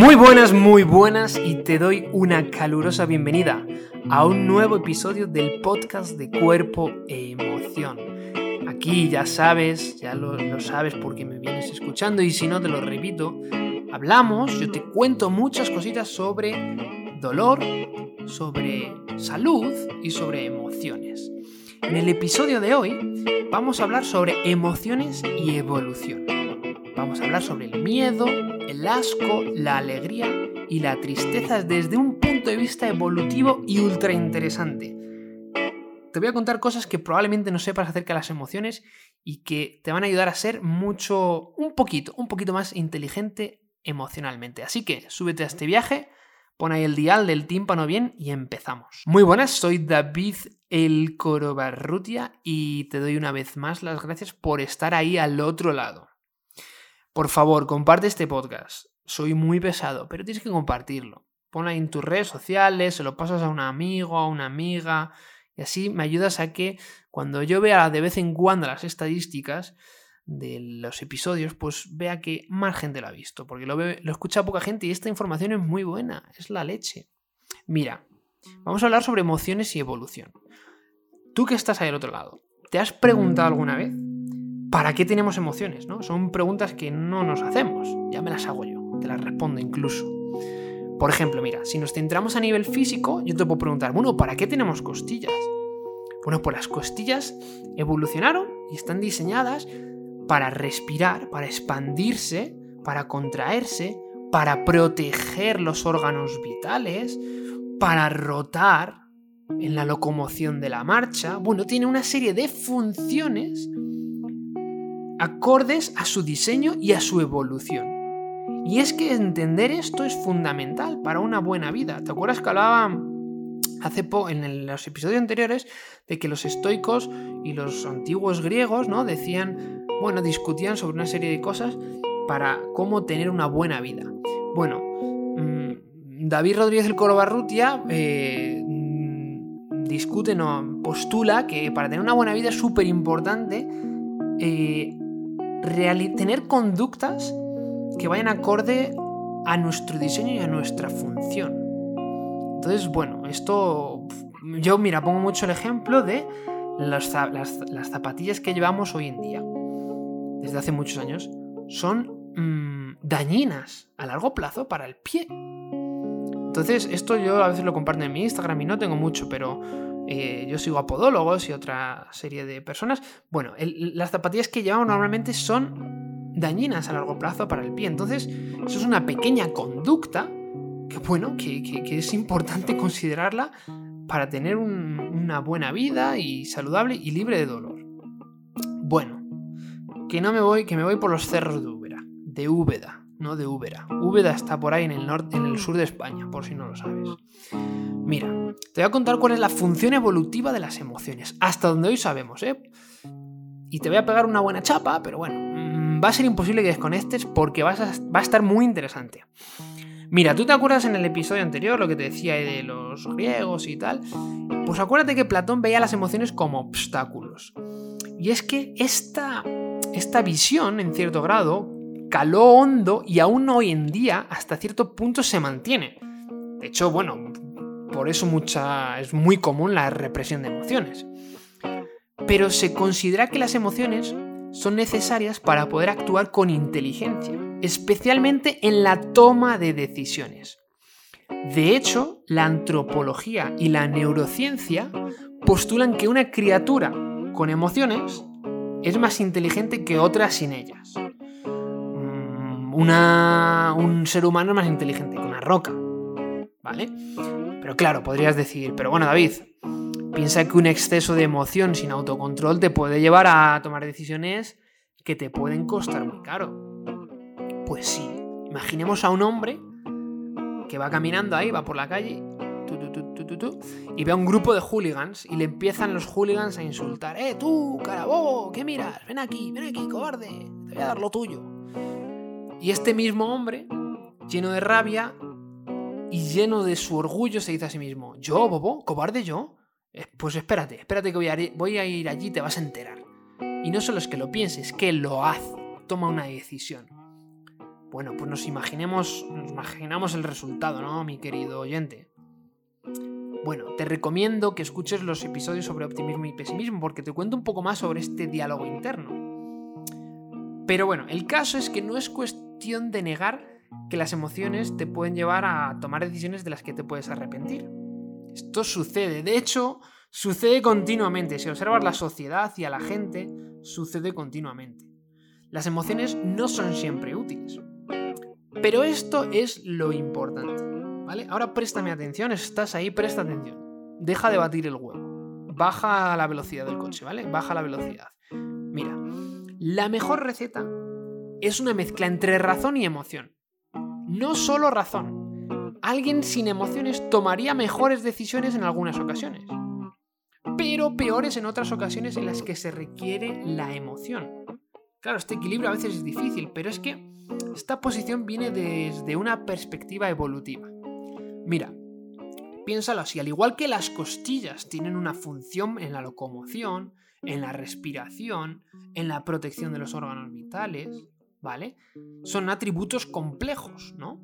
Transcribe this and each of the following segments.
Muy buenas, muy buenas y te doy una calurosa bienvenida a un nuevo episodio del podcast de cuerpo e emoción. Aquí ya sabes, ya lo, sabes porque me vienes escuchando y si no te lo repito, hablamos, yo te cuento muchas cositas sobre dolor, sobre salud y sobre emociones. En el episodio de hoy vamos a hablar sobre emociones y evolución. Vamos a hablar sobre el miedo, el asco, la alegría y la tristeza desde un punto de vista evolutivo y ultra interesante. Te voy a contar cosas que probablemente no sepas acerca de las emociones y que te van a ayudar a ser mucho, un poquito, un poquito más inteligente emocionalmente. Así que súbete a este viaje, pon ahí el dial del tímpano bien y empezamos. Muy buenas, soy David el Corobarrutia y te doy una vez más las gracias por estar ahí al otro lado. Por favor, comparte este podcast. Soy muy pesado, pero tienes que compartirlo. Ponlo en tus redes sociales, se lo pasas a un amigo, a una amiga, y así me ayudas a que cuando yo vea de vez en cuando las estadísticas de los episodios, pues vea que más gente lo ha visto, porque lo, lo escucha poca gente y esta información es muy buena, es la leche. Mira, vamos a hablar sobre emociones y evolución. Tú que estás ahí al otro lado, ¿te has preguntado alguna vez ¿para qué tenemos emociones? ¿no? Son preguntas que no nos hacemos. Ya me las hago yo, te las respondo incluso. Por ejemplo, mira, si nos centramos a nivel físico, yo te puedo preguntar, bueno, ¿para qué tenemos costillas? Bueno, pues las costillas evolucionaron y están diseñadas para respirar, para expandirse, para contraerse, para proteger los órganos vitales, para rotar en la locomoción de la marcha. Bueno, tiene una serie de funciones acordes a su diseño y a su evolución. Y es que entender esto es fundamental para una buena vida. ¿Te acuerdas que hablaba hace poco en los episodios anteriores de que los estoicos y los antiguos griegos, ¿no? Decían, bueno, discutían sobre una serie de cosas para cómo tener una buena vida. Bueno, mm, David Rodríguez del Coro Barrutia eh, discute, no, postula que para tener una buena vida es súper importante eh, tener conductas que vayan acorde a nuestro diseño y a nuestra función. Entonces, bueno, esto yo, mira, pongo mucho el ejemplo de las, zapatillas que llevamos hoy en día, desde hace muchos años, son mm, dañinas a largo plazo para el pie. Entonces, esto yo a veces lo comparto en mi Instagram y no tengo mucho, pero eh, yo sigo a podólogos y otra serie de personas. Bueno, las zapatillas que llevamos normalmente son dañinas a largo plazo para el pie. Entonces, eso es una pequeña conducta que, bueno, que, es importante considerarla para tener una buena vida y saludable y libre de dolor. Bueno, que no me voy, que me voy por los cerros de Úbeda, de Úbeda, no de Úbeda. Úbeda está por ahí en el norte, en el sur de España, por si no lo sabes. Mira, te voy a contar cuál es la función evolutiva de las emociones, hasta donde hoy sabemos, ¿eh? Y te voy a pegar una buena chapa, pero bueno, mm, va a ser imposible que desconectes porque vas a, va a estar muy interesante. Mira, ¿tú te acuerdas en el episodio anterior lo que te decía de los griegos y tal? Pues acuérdate que Platón veía las emociones como obstáculos. Y es que esta, esta visión, en cierto grado, caló hondo y aún hoy en día, hasta cierto punto, se mantiene. De hecho, bueno, por eso mucha, es muy común la represión de emociones. Pero se considera que las emociones son necesarias para poder actuar con inteligencia, especialmente en la toma de decisiones. De hecho, la antropología y la neurociencia postulan que una criatura con emociones es más inteligente que otra sin ellas. Mm, un ser humano es más inteligente que una roca, ¿vale? Pero claro, podrías decir, pero bueno, David, piensa que un exceso de emoción sin autocontrol te puede llevar a tomar decisiones que te pueden costar muy caro. Pues sí, imaginemos a un hombre que va caminando ahí, va por la calle, y ve a un grupo de hooligans y le empiezan los hooligans a insultar. ¡Eh, tú, carabobo! ¿Qué miras? Ven aquí, ven aquí, cobarde, te voy a dar lo tuyo. Y este mismo hombre, lleno de rabia, y lleno de su orgullo se dice a sí mismo, ¿yo, bobo? ¿Cobarde yo? Eh, pues espérate, espérate que voy a, ir, voy a ir allí y te vas a enterar. Y no solo es que lo pienses, que lo hace, toma una decisión. Bueno, pues nos imaginemos, nos imaginamos el resultado, ¿no, mi querido oyente? Bueno, te recomiendo que escuches los episodios sobre optimismo y pesimismo porque te cuento un poco más sobre este diálogo interno. Pero bueno, el caso es que no es cuestión de negar que las emociones te pueden llevar a tomar decisiones de las que te puedes arrepentir. Esto sucede, de hecho, sucede continuamente. Si observas la sociedad y a la gente, sucede continuamente. Las emociones no son siempre útiles. Pero esto es lo importante. ¿Vale? Ahora préstame atención, estás ahí, presta atención. Deja de batir el huevo. Baja la velocidad del coche, ¿vale? Baja la velocidad. Mira, la mejor receta es una mezcla entre razón y emoción. No solo razón. Alguien sin emociones tomaría mejores decisiones en algunas ocasiones, pero peores en otras ocasiones en las que se requiere la emoción. Claro, este equilibrio a veces es difícil, pero es que esta posición viene desde una perspectiva evolutiva. Mira, piénsalo así, al igual que las costillas tienen una función en la locomoción, en la respiración, en la protección de los órganos vitales, ¿vale? Son atributos complejos, ¿no?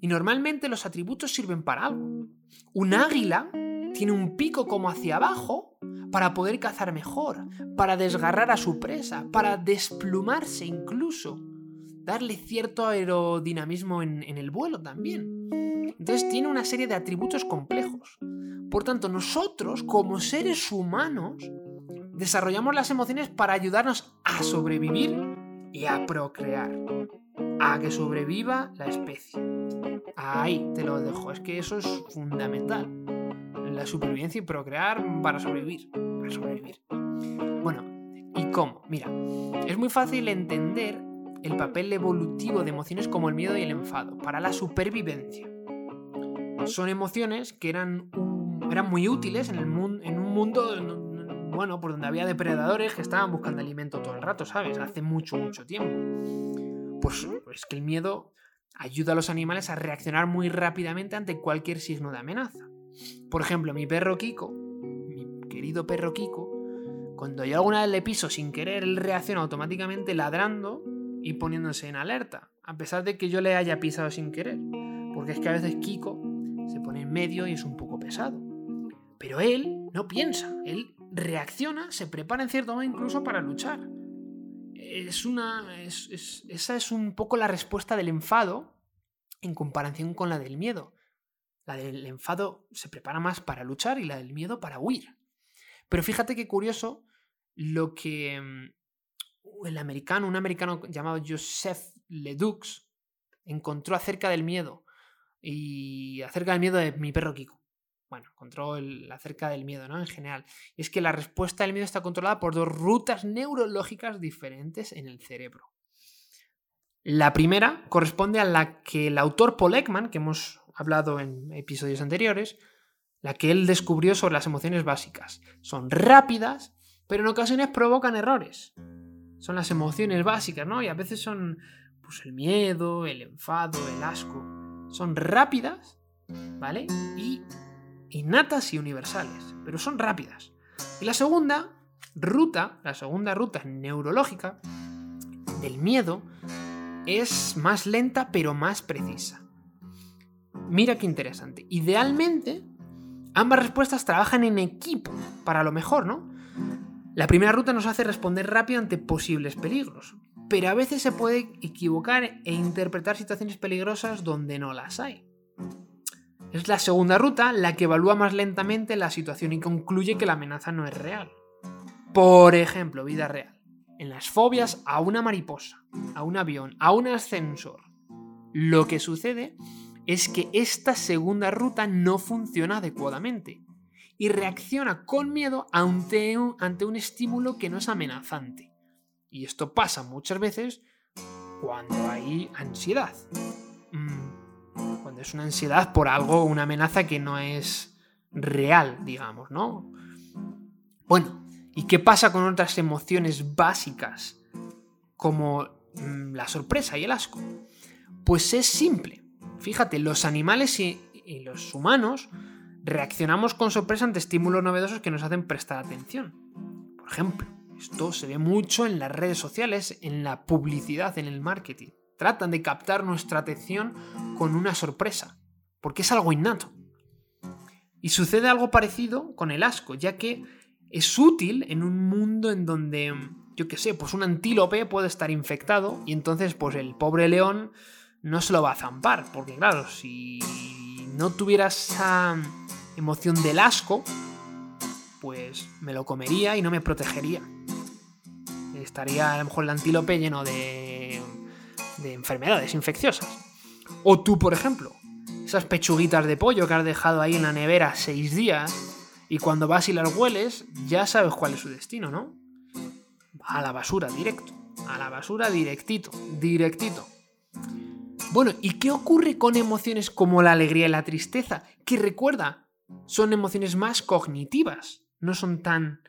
Y normalmente los atributos sirven para algo. Un águila tiene un pico como hacia abajo para poder cazar mejor, para desgarrar a su presa, para desplumarse incluso, darle cierto aerodinamismo en, el vuelo también. Entonces tiene una serie de atributos complejos. Por tanto, nosotros, como seres humanos, desarrollamos las emociones para ayudarnos a sobrevivir y a procrear. A que sobreviva la especie. Ahí te lo dejo. Es que eso es fundamental. La supervivencia y procrear para sobrevivir. Para sobrevivir. Bueno, ¿y cómo? Mira, es muy fácil entender el papel evolutivo de emociones como el miedo y el enfado para la supervivencia son emociones que eran, eran muy útiles en, el en un mundo bueno, por donde había depredadores que estaban buscando alimento todo el rato, ¿sabes? Hace mucho, mucho tiempo. Pues, pues que el miedo ayuda a los animales a reaccionar muy rápidamente ante cualquier signo de amenaza. Por ejemplo, mi perro Kiko, mi querido perro Kiko, cuando yo alguna vez le piso sin querer, él reacciona automáticamente ladrando y poniéndose en alerta, a pesar de que yo le haya pisado sin querer. Porque es que a veces Kiko se pone en medio y es un poco pesado. Pero él no piensa, él reacciona, se prepara en cierto modo incluso para luchar. Es una. esa es un poco la respuesta del enfado en comparación con la del miedo. La del enfado se prepara más para luchar y la del miedo para huir. Pero fíjate qué curioso lo que mm, el americano, un americano llamado Joseph Ledoux, encontró acerca del miedo y acerca del miedo de mi perro Kiko. Bueno, control acerca del miedo, ¿no? En general. Y es que la respuesta del miedo está controlada por dos rutas neurológicas diferentes en el cerebro. La primera corresponde a la que el autor Paul Ekman, que hemos hablado en episodios anteriores, la que él descubrió sobre las emociones básicas. Son rápidas, pero en ocasiones provocan errores. Son las emociones básicas, ¿no? Y a veces son pues, el miedo, el enfado, el asco son rápidas, ¿vale? Y innatas y universales, pero son rápidas. Y la segunda ruta, la segunda ruta neurológica del miedo es más lenta pero más precisa. Mira qué interesante. Idealmente, ambas respuestas trabajan en equipo para lo mejor, ¿no? La primera ruta nos hace responder rápido ante posibles peligros, pero a veces se puede equivocar e interpretar situaciones peligrosas donde no las hay. Es la segunda ruta la que evalúa más lentamente la situación y concluye que la amenaza no es real. Por ejemplo, vida real. En las fobias a una mariposa, a un avión, a un ascensor. Lo que sucede es que esta segunda ruta no funciona adecuadamente y reacciona con miedo ante un, ante un estímulo que no es amenazante. Y esto pasa muchas veces cuando hay ansiedad. Es una ansiedad por algo, una amenaza que no es real, digamos, ¿no? Bueno, ¿y qué pasa con otras emociones básicas como mm, la sorpresa y el asco? Pues es simple. Fíjate, los animales y, y los humanos reaccionamos con sorpresa ante estímulos novedosos que nos hacen prestar atención. Por ejemplo, esto se ve mucho en las redes sociales, en la publicidad, en el marketing. Tratan de captar nuestra atención con una sorpresa, porque es algo innato. Y sucede algo parecido con el asco, ya que es útil en un mundo en donde, yo qué sé, pues un antílope puede estar infectado y entonces pues el pobre león no se lo va a zampar, porque claro, si no tuviera esa emoción del asco, pues me lo comería y no me protegería. Estaría a lo mejor el antílope lleno de, de enfermedades infecciosas. O tú, por ejemplo, esas pechuguitas de pollo que has dejado ahí en la nevera seis días y cuando vas y las hueles ya sabes cuál es su destino, ¿no? A la basura, directo. A la basura directito, directito. Bueno, ¿y qué ocurre con emociones como la alegría y la tristeza? Que recuerda, son emociones más cognitivas, no son tan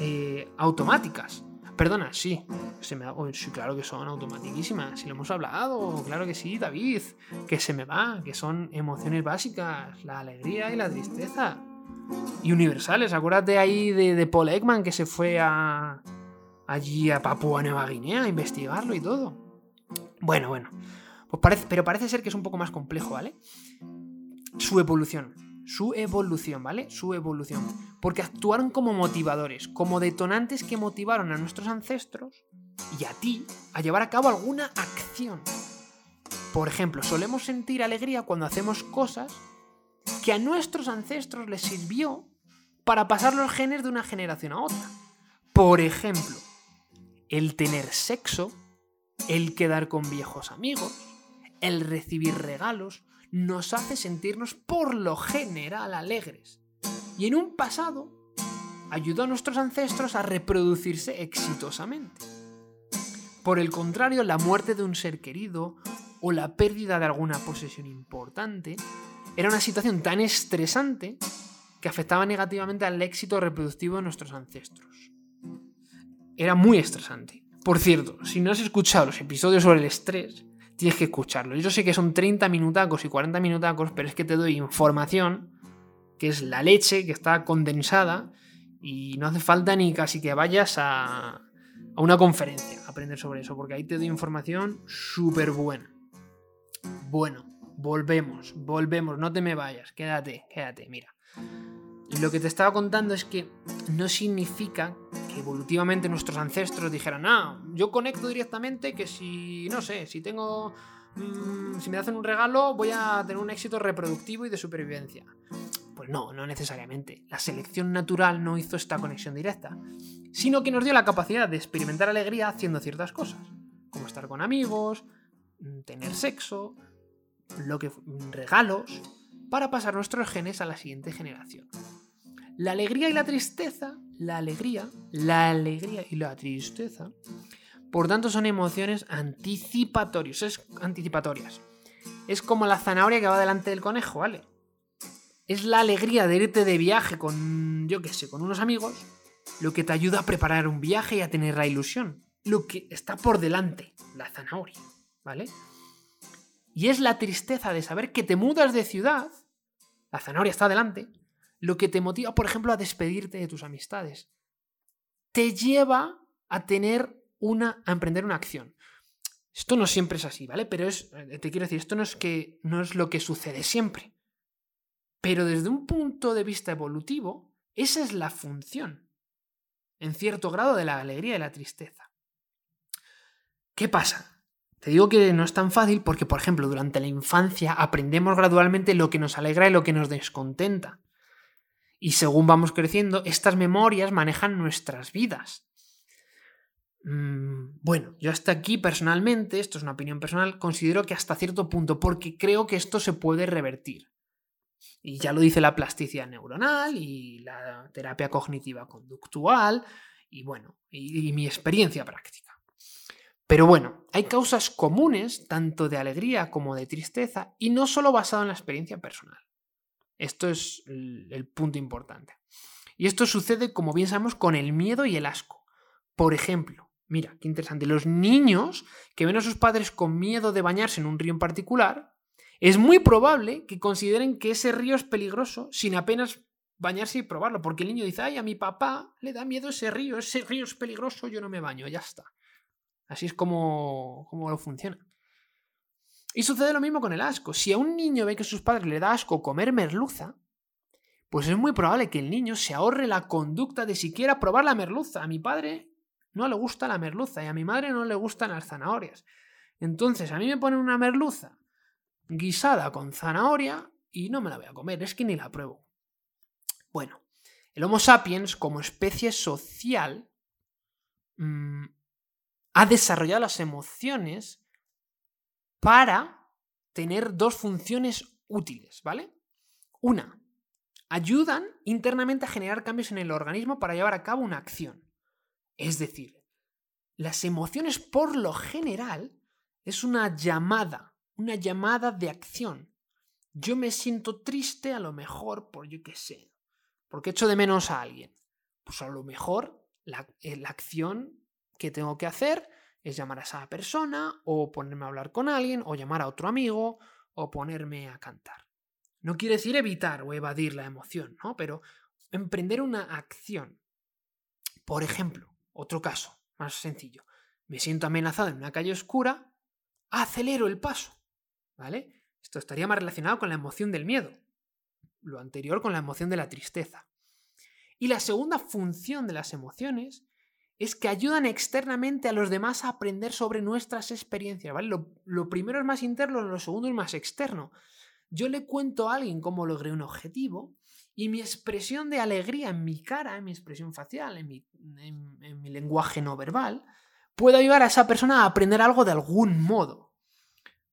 eh, automáticas. Perdona, sí, se me oh, sí, claro que son automatiquísimas, si lo hemos hablado, claro que sí, David, que se me va, que son emociones básicas, la alegría y la tristeza. Y universales, acuérdate ahí de, de Paul Ekman que se fue a, allí a Papua Nueva Guinea a investigarlo y todo. Bueno, bueno, pues parece, pero parece ser que es un poco más complejo, ¿vale? Su evolución su evolución, ¿vale? Su evolución. Porque actuaron como motivadores, como detonantes que motivaron a nuestros ancestros y a ti a llevar a cabo alguna acción. Por ejemplo, solemos sentir alegría cuando hacemos cosas que a nuestros ancestros les sirvió para pasar los genes de una generación a otra. Por ejemplo, el tener sexo, el quedar con viejos amigos, el recibir regalos, nos hace sentirnos por lo general alegres. Y en un pasado ayudó a nuestros ancestros a reproducirse exitosamente. Por el contrario, la muerte de un ser querido o la pérdida de alguna posesión importante era una situación tan estresante que afectaba negativamente al éxito reproductivo de nuestros ancestros. Era muy estresante. Por cierto, si no has escuchado los episodios sobre el estrés, tienes que escucharlo. Yo sé que son 30 minutacos y 40 minutacos, pero es que te doy información, que es la leche, que está condensada, y no hace falta ni casi que vayas a, a una conferencia a aprender sobre eso, porque ahí te doy información súper buena. Bueno, volvemos, volvemos, no te me vayas, quédate, quédate, mira. Lo que te estaba contando es que no significa evolutivamente nuestros ancestros dijeran, ah, yo conecto directamente que si, no sé, si tengo, mm, si me hacen un regalo voy a tener un éxito reproductivo y de supervivencia. Pues no, no necesariamente. La selección natural no hizo esta conexión directa, sino que nos dio la capacidad de experimentar alegría haciendo ciertas cosas, como estar con amigos, mm, tener sexo, lo que regalos, para pasar nuestros genes a la siguiente generación. La alegría y la tristeza, la alegría, la alegría y la tristeza, por tanto son emociones anticipatorias, es, anticipatorias. Es como la zanahoria que va delante del conejo, ¿vale? Es la alegría de irte de viaje con, yo qué sé, con unos amigos, lo que te ayuda a preparar un viaje y a tener la ilusión. Lo que está por delante, la zanahoria, ¿vale? Y es la tristeza de saber que te mudas de ciudad, la zanahoria está delante, lo que te motiva, por ejemplo, a despedirte de tus amistades. Te lleva a tener una, a emprender una acción. Esto no siempre es así, ¿vale? Pero es, eh, te quiero decir, esto no es que no es lo que sucede siempre. Pero desde un punto de vista evolutivo, esa es la función, en cierto grado, de la alegría y la tristeza. ¿Qué pasa? Te digo que no es tan fácil porque, por ejemplo, durante la infancia aprendemos gradualmente lo que nos alegra y lo que nos descontenta. Y según vamos creciendo, estas memorias manejan nuestras vidas. Mm, bueno, yo hasta aquí personalmente, esto es una opinión personal, considero que hasta cierto punto, porque creo que esto se puede revertir. Y ya lo dice la plasticidad neuronal y la terapia cognitiva conductual y bueno, y, y mi experiencia práctica. Pero bueno, hay causas comunes tanto de alegría como de tristeza y no solo basado en la experiencia personal. Esto es el punto importante. Y esto sucede, como bien sabemos, con el miedo y el asco. Por ejemplo, mira, qué interesante, los niños que ven a sus padres con miedo de bañarse en un río en particular, es muy probable que consideren que ese río es peligroso sin apenas bañarse y probarlo, porque el niño dice, ay, a mi papá le da miedo ese río, ese río es peligroso, yo no me baño, ya está. Así es como, como lo funciona. Y sucede lo mismo con el asco. Si a un niño ve que a sus padres le da asco comer merluza, pues es muy probable que el niño se ahorre la conducta de siquiera probar la merluza. A mi padre no le gusta la merluza y a mi madre no le gustan las zanahorias. Entonces a mí me ponen una merluza guisada con zanahoria y no me la voy a comer, es que ni la pruebo. Bueno, el Homo sapiens como especie social mm, ha desarrollado las emociones para tener dos funciones útiles, ¿vale? Una, ayudan internamente a generar cambios en el organismo para llevar a cabo una acción. Es decir, las emociones por lo general es una llamada, una llamada de acción. Yo me siento triste a lo mejor por yo qué sé, porque echo de menos a alguien. Pues a lo mejor la, eh, la acción que tengo que hacer es llamar a esa persona o ponerme a hablar con alguien o llamar a otro amigo o ponerme a cantar. No quiere decir evitar o evadir la emoción, ¿no? Pero emprender una acción. Por ejemplo, otro caso más sencillo. Me siento amenazado en una calle oscura, acelero el paso. ¿Vale? Esto estaría más relacionado con la emoción del miedo. Lo anterior con la emoción de la tristeza. Y la segunda función de las emociones es que ayudan externamente a los demás a aprender sobre nuestras experiencias, ¿vale? Lo, primero es más interno, lo segundo es más externo. Yo le cuento a alguien cómo logré un objetivo y mi expresión de alegría en mi cara, en mi expresión facial, en mi, en mi lenguaje no verbal, puede ayudar a esa persona a aprender algo de algún modo.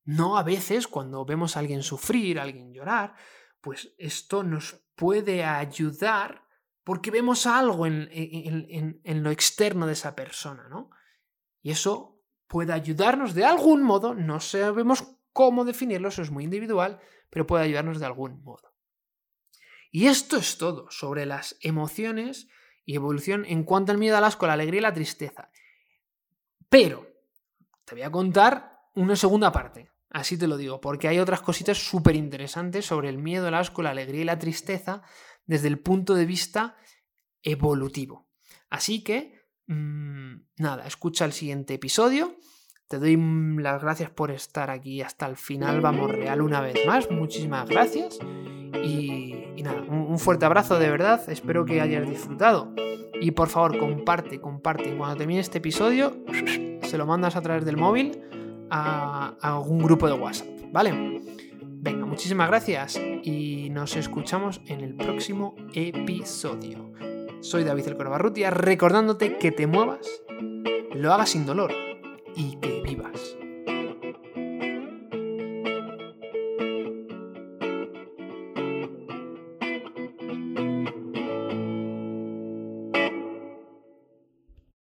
No a veces cuando vemos a alguien sufrir, a alguien llorar, pues esto nos puede ayudar porque vemos algo en, lo externo de esa persona, ¿no? Y eso puede ayudarnos de algún modo, no sabemos cómo definirlo, eso es muy individual, pero puede ayudarnos de algún modo. Y esto es todo sobre las emociones y evolución en cuanto al miedo al asco, la alegría y la tristeza. Pero te voy a contar una segunda parte, así te lo digo, porque hay otras cositas súper interesantes sobre el miedo, el asco, la alegría y la tristeza desde el punto de vista evolutivo. Así que, mm, nada, escucha el siguiente episodio. Te doy las gracias por estar aquí hasta el final. Vamos real una vez más. Muchísimas gracias. Y, nada, un, fuerte abrazo de verdad. Espero que hayas disfrutado. Y por favor, comparte, comparte. Cuando termine este episodio, se lo mandas a través del móvil a algún grupo de WhatsApp. ¿Vale? Venga, muchísimas gracias y nos escuchamos en el próximo episodio. Soy David El Corbarrutia recordándote que te muevas, lo hagas sin dolor y que vivas.